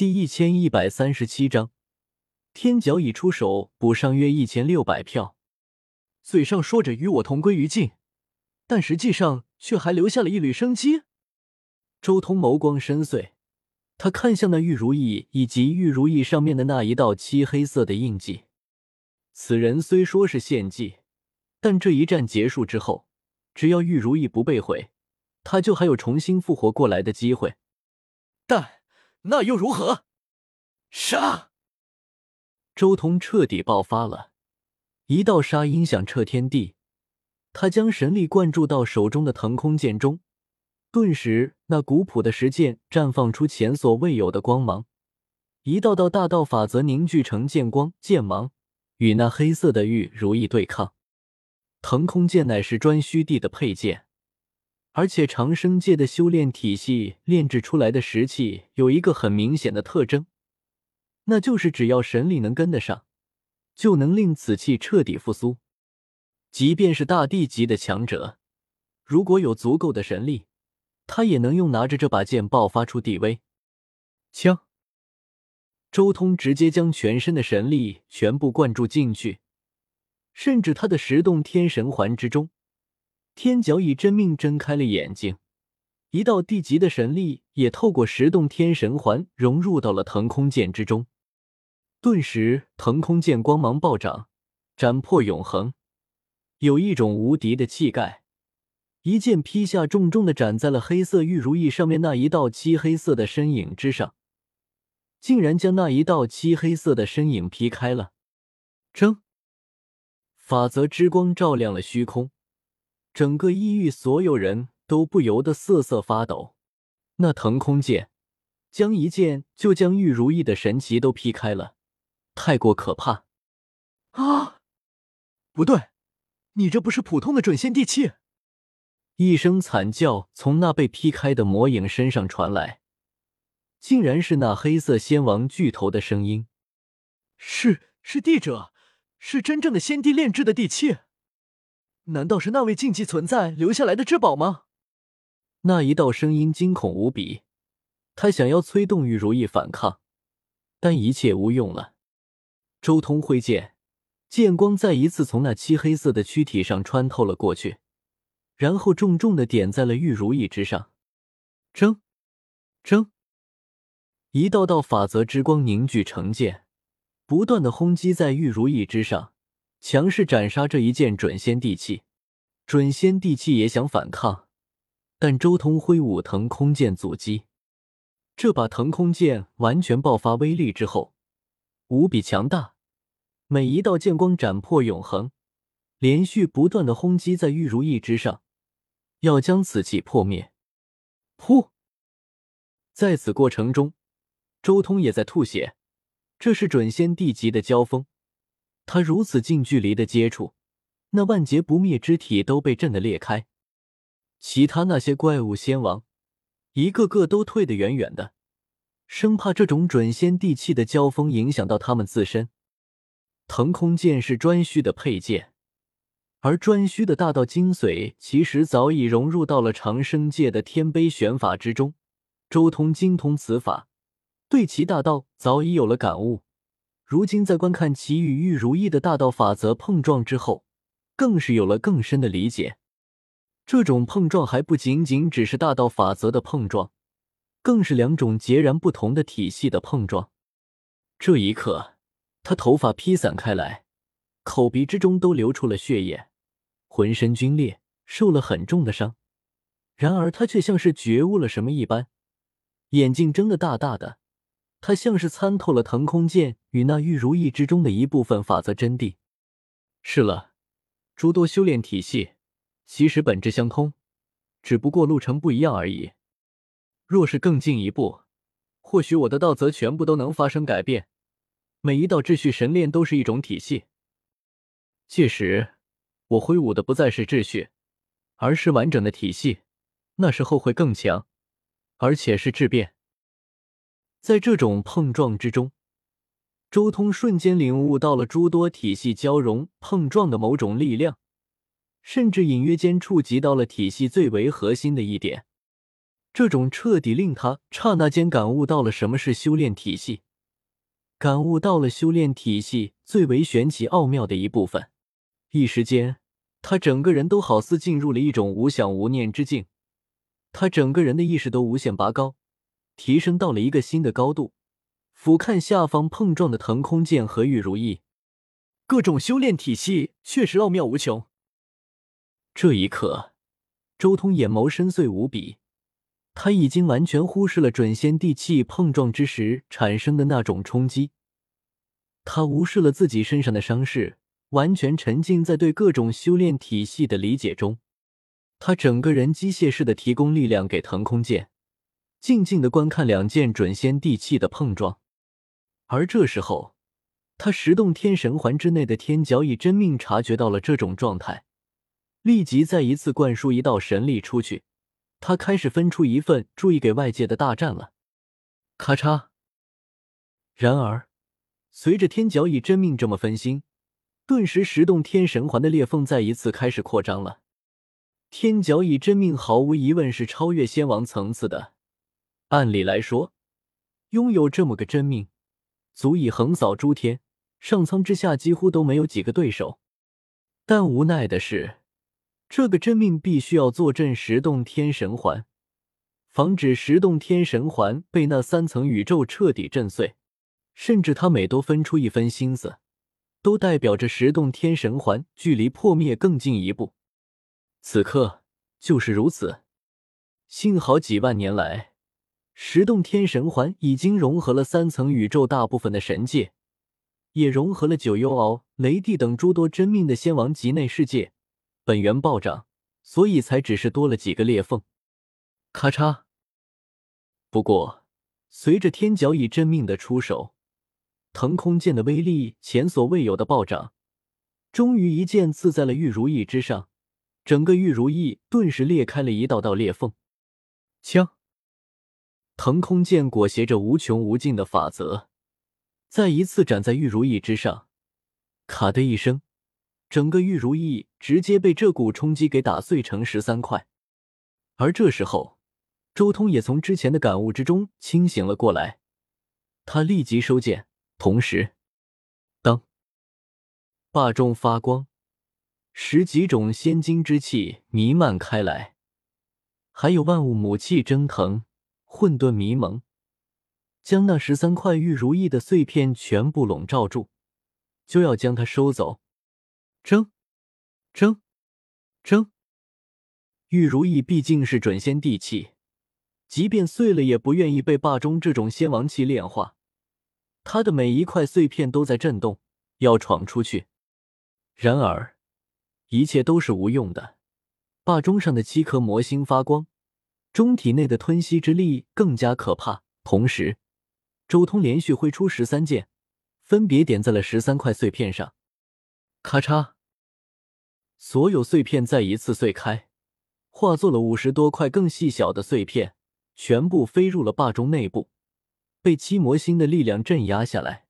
第一千一百三十七章，天角已出手补上约一千六百票，嘴上说着与我同归于尽，但实际上却还留下了一缕生机。周通眸光深邃，他看向那玉如意以及玉如意上面的那一道漆黑色的印记。此人虽说是献祭，但这一战结束之后，只要玉如意不被毁，他就还有重新复活过来的机会。但。那又如何？杀！周通彻底爆发了，一道杀音响彻天地。他将神力灌注到手中的腾空剑中，顿时那古朴的石剑绽放出前所未有的光芒，一道道大道法则凝聚成剑光剑芒，与那黑色的玉如意对抗。腾空剑乃是专虚地的配剑。而且长生界的修炼体系炼制出来的石器有一个很明显的特征，那就是只要神力能跟得上，就能令此器彻底复苏。即便是大地级的强者，如果有足够的神力，他也能用拿着这把剑爆发出地威。枪，周通直接将全身的神力全部灌注进去，甚至他的十洞天神环之中。天角以真命睁开了眼睛，一道地级的神力也透过十洞天神环融入到了腾空剑之中。顿时，腾空剑光芒暴涨，斩破永恒，有一种无敌的气概。一剑劈下，重重的斩在了黑色玉如意上面那一道漆黑色的身影之上，竟然将那一道漆黑色的身影劈开了。争，法则之光照亮了虚空。整个异域所有人都不由得瑟瑟发抖。那腾空剑将一剑就将玉如意的神奇都劈开了，太过可怕！啊，不对，你这不是普通的准仙地器！一声惨叫从那被劈开的魔影身上传来，竟然是那黑色仙王巨头的声音。是是帝者，是真正的仙帝炼制的地器。难道是那位禁忌存在留下来的至宝吗？那一道声音惊恐无比，他想要催动玉如意反抗，但一切无用了。周通挥剑，剑光再一次从那漆黑色的躯体上穿透了过去，然后重重的点在了玉如意之上。争，争！一道道法则之光凝聚成剑，不断的轰击在玉如意之上。强势斩杀这一件准仙地器，准仙地器也想反抗，但周通挥舞腾空剑阻击。这把腾空剑完全爆发威力之后，无比强大，每一道剑光斩破永恒，连续不断的轰击在玉如意之上，要将此器破灭。噗！在此过程中，周通也在吐血，这是准仙地级的交锋。他如此近距离的接触，那万劫不灭之体都被震得裂开。其他那些怪物仙王，一个个都退得远远的，生怕这种准仙地气的交锋影响到他们自身。腾空剑是颛顼的配剑，而颛顼的大道精髓其实早已融入到了长生界的天碑玄法之中。周通精通此法，对其大道早已有了感悟。如今在观看其与玉如意的大道法则碰撞之后，更是有了更深的理解。这种碰撞还不仅仅只是大道法则的碰撞，更是两种截然不同的体系的碰撞。这一刻，他头发披散开来，口鼻之中都流出了血液，浑身皲裂，受了很重的伤。然而他却像是觉悟了什么一般，眼睛睁得大大的。他像是参透了腾空剑与那玉如意之中的一部分法则真谛。是了，诸多修炼体系其实本质相通，只不过路程不一样而已。若是更进一步，或许我的道则全部都能发生改变。每一道秩序神炼都是一种体系，届时我挥舞的不再是秩序，而是完整的体系。那时候会更强，而且是质变。在这种碰撞之中，周通瞬间领悟到了诸多体系交融碰撞的某种力量，甚至隐约间触及到了体系最为核心的一点。这种彻底令他刹那间感悟到了什么是修炼体系，感悟到了修炼体系最为玄奇奥妙的一部分。一时间，他整个人都好似进入了一种无想无念之境，他整个人的意识都无限拔高，提升到了一个新的高度。俯瞰下方碰撞的腾空剑和玉如意，各种修炼体系确实奥妙无穷。这一刻，周通眼眸深邃无比。他已经完全忽视了准仙地气碰撞之时产生的那种冲击，他无视了自己身上的伤势，完全沉浸在对各种修炼体系的理解中。他整个人机械式的提供力量给腾空剑，静静的观看两件准仙地器的碰撞。而这时候，他十洞天神环之内的天角以真命察觉到了这种状态，立即再一次灌输一道神力出去。他开始分出一份注意给外界的大战了，咔嚓。然而，随着天角以真命这么分心，顿时十洞天神环的裂缝再一次开始扩张了。天角以真命毫无疑问是超越仙王层次的，按理来说，拥有这么个真命，足以横扫诸天，上苍之下几乎都没有几个对手。但无奈的是。这个真命必须要坐镇十洞天神环，防止十洞天神环被那三层宇宙彻底震碎。甚至他每多分出一分心思，都代表着十洞天神环距离破灭更近一步。此刻就是如此。幸好几万年来，十洞天神环已经融合了三层宇宙大部分的神界，也融合了九幽敖、雷帝等诸多真命的仙王级内世界。本源暴涨，所以才只是多了几个裂缝。咔嚓！不过，随着天角以真命的出手，腾空剑的威力前所未有的暴涨，终于一剑刺在了玉如意之上，整个玉如意顿时裂开了一道道裂缝。枪！腾空剑裹挟着无穷无尽的法则，再一次斩在玉如意之上。咔的一声。整个玉如意直接被这股冲击给打碎成十三块，而这时候，周通也从之前的感悟之中清醒了过来，他立即收剑，同时，当，霸中发光，十几种仙金之气弥漫开来，还有万物母气蒸腾，混沌迷蒙，将那十三块玉如意的碎片全部笼罩住，就要将它收走。争，争，争！玉如意毕竟是准仙地气，即便碎了，也不愿意被霸中这种仙王气炼化。他的每一块碎片都在震动，要闯出去。然而，一切都是无用的。霸中上的七颗魔星发光，中体内的吞吸之力更加可怕。同时，周通连续挥出十三剑，分别点在了十三块碎片上。咔嚓！所有碎片再一次碎开，化作了五十多块更细小的碎片，全部飞入了霸中内部，被七魔星的力量镇压下来。